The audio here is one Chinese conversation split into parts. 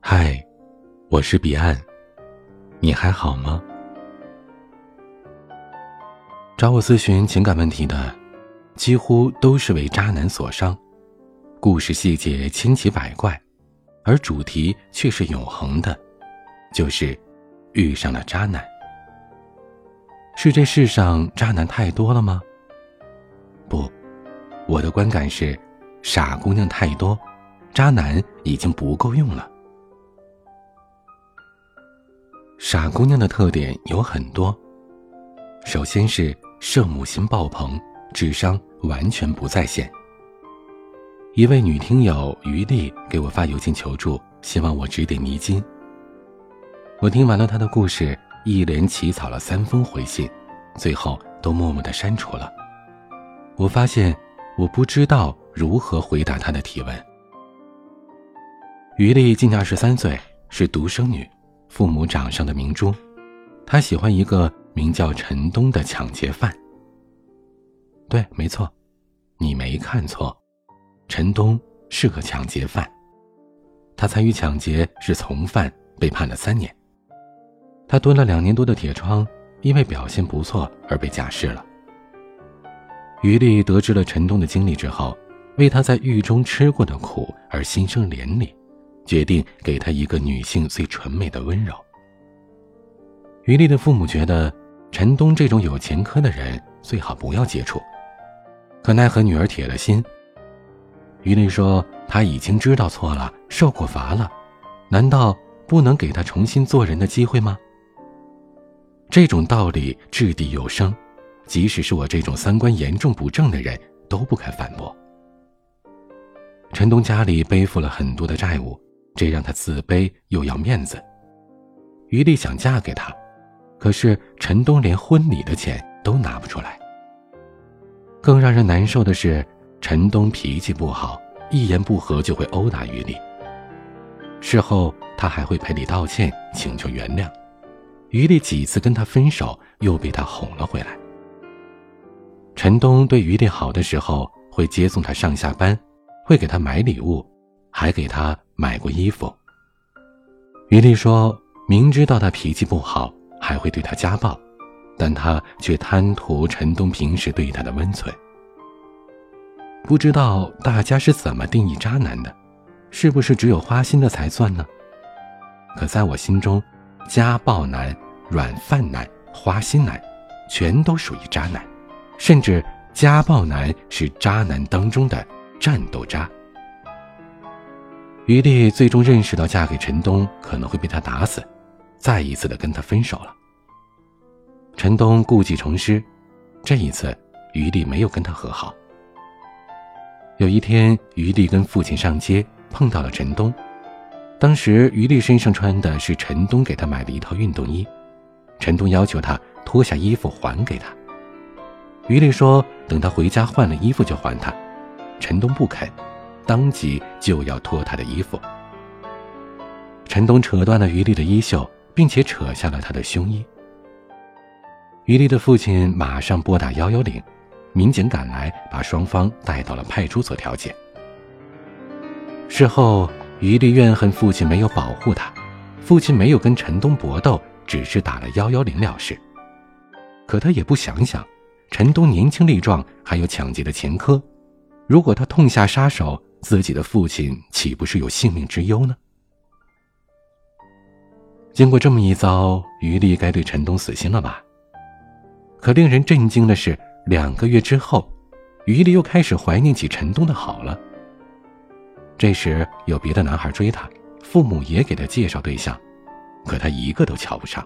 嗨，我是彼岸，你还好吗？找我咨询情感问题的，几乎都是为渣男所伤，故事细节千奇百怪，而主题却是永恒的，就是遇上了渣男。是这世上渣男太多了吗？不，我的观感是，傻姑娘太多，渣男已经不够用了。傻姑娘的特点有很多，首先是圣母心爆棚，智商完全不在线。一位女听友于丽给我发邮件求助，希望我指点迷津。我听完了她的故事，一连起草了三封回信，最后都默默的删除了。我发现我不知道如何回答他的提问。于丽今年二十三岁，是独生女。父母掌上的明珠，他喜欢一个名叫陈东的抢劫犯。对，没错，你没看错，陈东是个抢劫犯。他参与抢劫是从犯，被判了三年。他蹲了两年多的铁窗，因为表现不错而被假释了。于丽得知了陈东的经历之后，为他在狱中吃过的苦而心生怜悯。决定给他一个女性最纯美的温柔。于丽的父母觉得陈东这种有前科的人最好不要接触，可奈何女儿铁了心。于丽说：“他已经知道错了，受过罚了，难道不能给他重新做人的机会吗？”这种道理掷地有声，即使是我这种三观严重不正的人都不敢反驳。陈东家里背负了很多的债务。这让他自卑又要面子。于丽想嫁给他，可是陈东连婚礼的钱都拿不出来。更让人难受的是，陈东脾气不好，一言不合就会殴打于丽。事后他还会赔礼道歉，请求原谅。于丽几次跟他分手，又被他哄了回来。陈东对于丽好的时候，会接送她上下班，会给她买礼物，还给她。买过衣服。于丽说明知道他脾气不好，还会对他家暴，但他却贪图陈东平时对他的温存。不知道大家是怎么定义渣男的？是不是只有花心的才算呢？可在我心中，家暴男、软饭男、花心男，全都属于渣男，甚至家暴男是渣男当中的战斗渣。于丽最终认识到嫁给陈东可能会被他打死，再一次的跟他分手了。陈东故技重施，这一次于丽没有跟他和好。有一天，于丽跟父亲上街碰到了陈东，当时于丽身上穿的是陈东给她买的一套运动衣，陈东要求她脱下衣服还给他。于丽说等他回家换了衣服就还他，陈东不肯。当即就要脱他的衣服。陈东扯断了于丽的衣袖，并且扯下了他的胸衣。于丽的父亲马上拨打幺幺零，民警赶来，把双方带到了派出所调解。事后，于丽怨恨父亲没有保护她，父亲没有跟陈东搏斗，只是打了幺幺零了事。可他也不想想，陈东年轻力壮，还有抢劫的前科，如果他痛下杀手。自己的父亲岂不是有性命之忧呢？经过这么一遭，于丽该对陈东死心了吧？可令人震惊的是，两个月之后，于丽又开始怀念起陈东的好了。这时有别的男孩追她，父母也给她介绍对象，可她一个都瞧不上。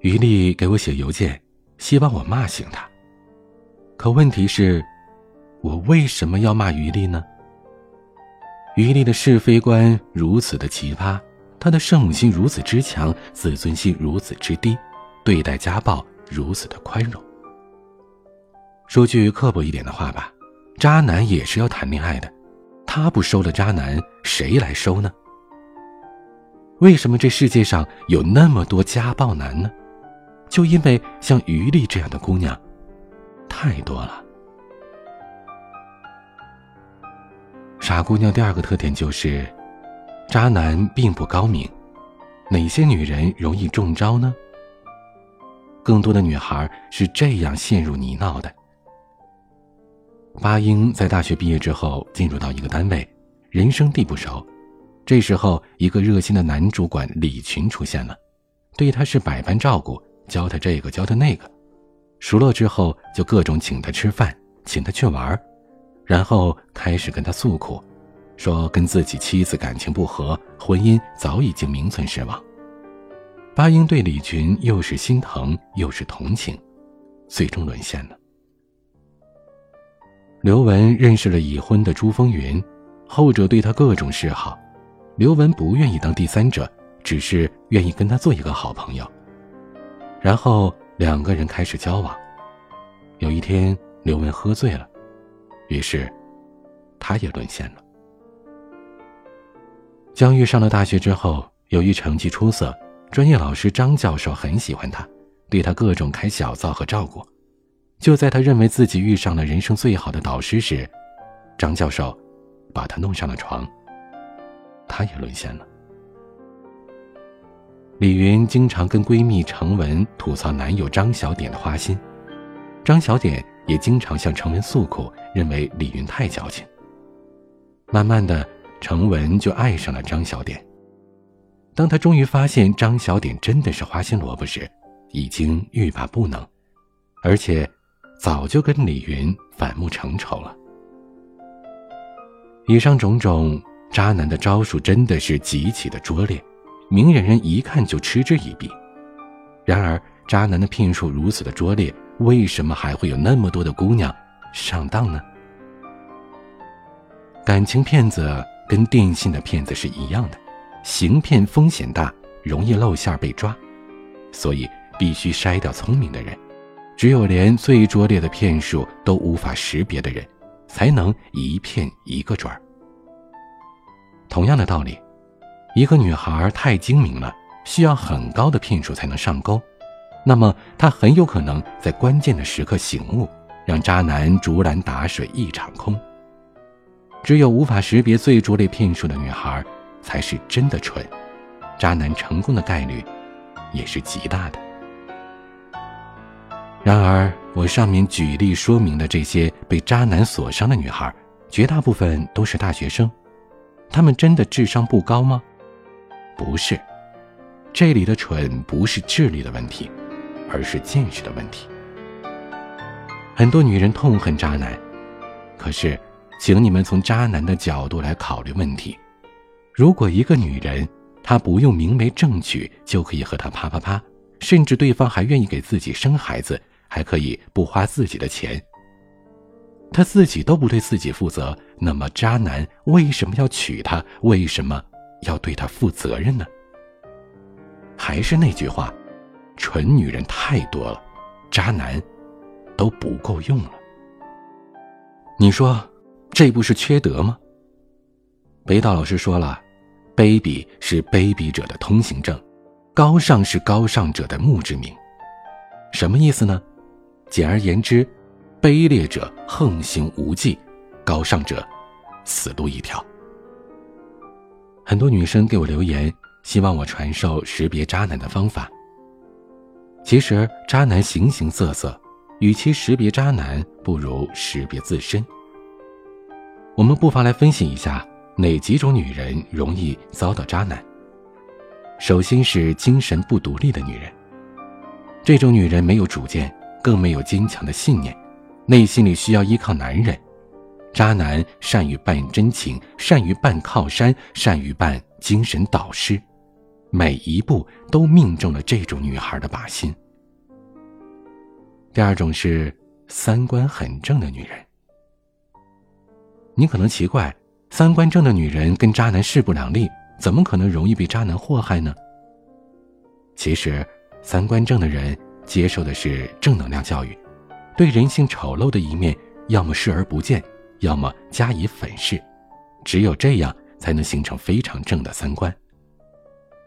于丽给我写邮件，希望我骂醒她。可问题是，我为什么要骂于丽呢？于丽的是非观如此的奇葩，她的圣母心如此之强，自尊心如此之低，对待家暴如此的宽容。说句刻薄一点的话吧，渣男也是要谈恋爱的，他不收了渣男，谁来收呢？为什么这世界上有那么多家暴男呢？就因为像于丽这样的姑娘，太多了。傻姑娘第二个特点就是，渣男并不高明。哪些女人容易中招呢？更多的女孩是这样陷入泥淖的。巴英在大学毕业之后进入到一个单位，人生地不熟。这时候，一个热心的男主管李群出现了，对他是百般照顾，教他这个教他那个。熟络之后，就各种请他吃饭，请他去玩，然后开始跟他诉苦，说跟自己妻子感情不和，婚姻早已经名存实亡。巴英对李群又是心疼又是同情，最终沦陷了。刘文认识了已婚的朱风云，后者对他各种示好，刘文不愿意当第三者，只是愿意跟他做一个好朋友，然后。两个人开始交往，有一天，刘雯喝醉了，于是，他也沦陷了。江玉上了大学之后，由于成绩出色，专业老师张教授很喜欢他，对他各种开小灶和照顾。就在他认为自己遇上了人生最好的导师时，张教授把他弄上了床，他也沦陷了。李云经常跟闺蜜程文吐槽男友张小点的花心，张小点也经常向程文诉苦，认为李云太矫情。慢慢的，程文就爱上了张小点。当他终于发现张小点真的是花心萝卜时，已经欲罢不能，而且早就跟李云反目成仇了。以上种种，渣男的招数真的是极其的拙劣。明眼人一看就嗤之以鼻。然而，渣男的骗术如此的拙劣，为什么还会有那么多的姑娘上当呢？感情骗子跟电信的骗子是一样的，行骗风险大，容易露馅被抓，所以必须筛掉聪明的人。只有连最拙劣的骗术都无法识别的人，才能一骗一个准儿。同样的道理。一个女孩太精明了，需要很高的骗术才能上钩，那么她很有可能在关键的时刻醒悟，让渣男竹篮打水一场空。只有无法识别最拙劣骗术的女孩，才是真的蠢，渣男成功的概率也是极大的。然而，我上面举例说明的这些被渣男所伤的女孩，绝大部分都是大学生，她们真的智商不高吗？不是，这里的蠢不是智力的问题，而是见识的问题。很多女人痛恨渣男，可是，请你们从渣男的角度来考虑问题：如果一个女人她不用明媒正娶就可以和他啪啪啪，甚至对方还愿意给自己生孩子，还可以不花自己的钱，她自己都不对自己负责，那么渣男为什么要娶她？为什么？要对他负责任呢。还是那句话，蠢女人太多了，渣男都不够用了。你说这不是缺德吗？北岛老师说了，卑鄙是卑鄙者的通行证，高尚是高尚者的墓志铭。什么意思呢？简而言之，卑劣者横行无忌，高尚者死路一条。很多女生给我留言，希望我传授识别渣男的方法。其实渣男形形色色，与其识别渣男，不如识别自身。我们不妨来分析一下哪几种女人容易遭到渣男。首先是精神不独立的女人，这种女人没有主见，更没有坚强的信念，内心里需要依靠男人。渣男善于扮真情，善于扮靠山，善于扮精神导师，每一步都命中了这种女孩的靶心。第二种是三观很正的女人。你可能奇怪，三观正的女人跟渣男势不两立，怎么可能容易被渣男祸害呢？其实，三观正的人接受的是正能量教育，对人性丑陋的一面要么视而不见。要么加以粉饰，只有这样才能形成非常正的三观。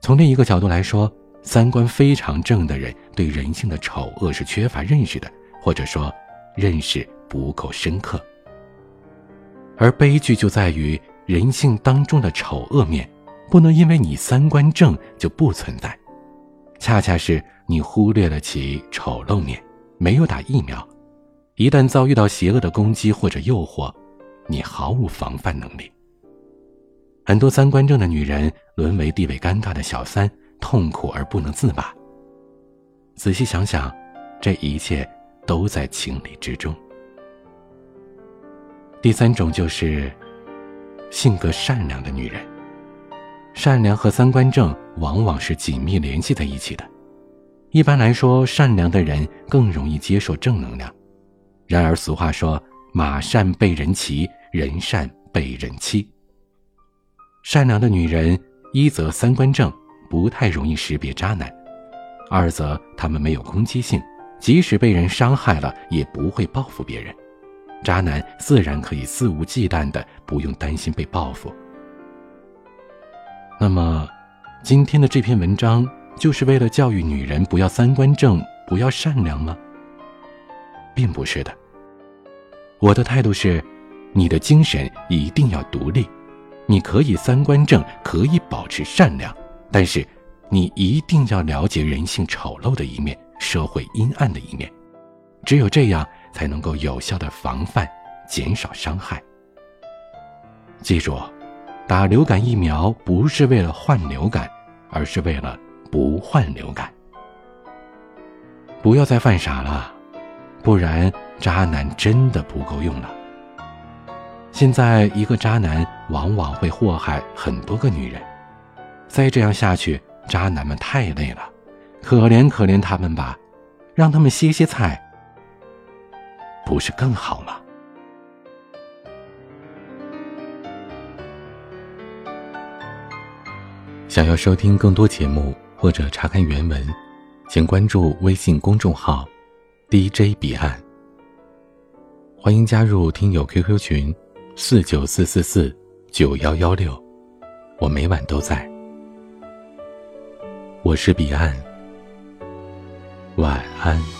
从另一个角度来说，三观非常正的人对人性的丑恶是缺乏认识的，或者说认识不够深刻。而悲剧就在于人性当中的丑恶面，不能因为你三观正就不存在，恰恰是你忽略了其丑陋面，没有打疫苗，一旦遭遇到邪恶的攻击或者诱惑，你毫无防范能力。很多三观正的女人沦为地位尴尬的小三，痛苦而不能自拔。仔细想想，这一切都在情理之中。第三种就是性格善良的女人。善良和三观正往往是紧密联系在一起的。一般来说，善良的人更容易接受正能量。然而，俗话说：“马善被人骑，人善被人欺。”善良的女人，一则三观正，不太容易识别渣男；二则她们没有攻击性，即使被人伤害了，也不会报复别人。渣男自然可以肆无忌惮的，不用担心被报复。那么，今天的这篇文章就是为了教育女人不要三观正，不要善良吗？并不是的。我的态度是，你的精神一定要独立，你可以三观正，可以保持善良，但是你一定要了解人性丑陋的一面，社会阴暗的一面，只有这样。才能够有效的防范，减少伤害。记住，打流感疫苗不是为了患流感，而是为了不患流感。不要再犯傻了，不然渣男真的不够用了。现在一个渣男往往会祸害很多个女人，再这样下去，渣男们太累了，可怜可怜他们吧，让他们歇歇菜。不是更好吗？想要收听更多节目或者查看原文，请关注微信公众号 “DJ 彼岸”。欢迎加入听友 QQ 群：四九四四四九幺幺六，我每晚都在。我是彼岸，晚安。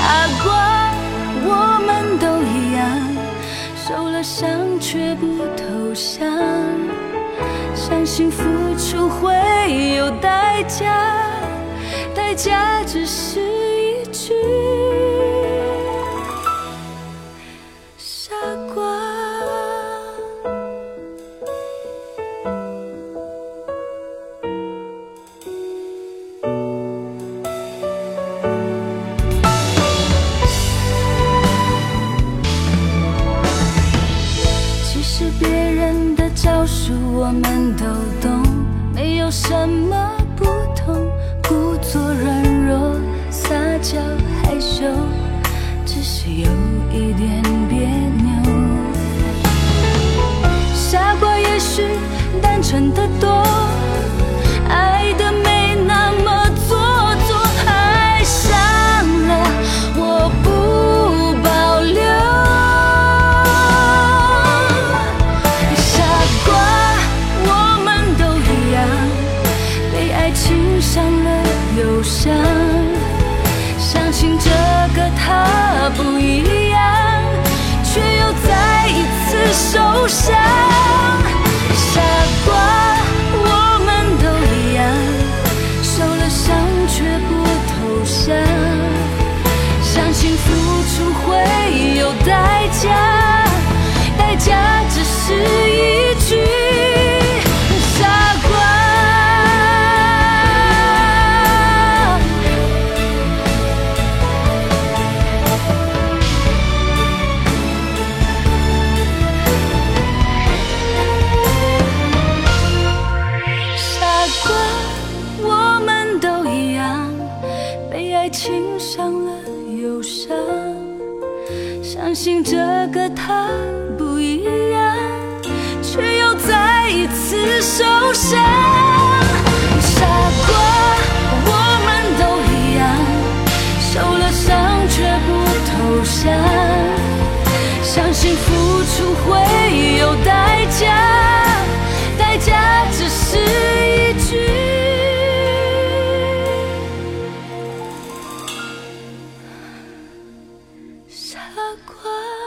傻瓜，我们都一样，受了伤却不投降，相信付出会有代价，代价只是一句。情上了忧伤相信这个他不一样却又再一次受伤。过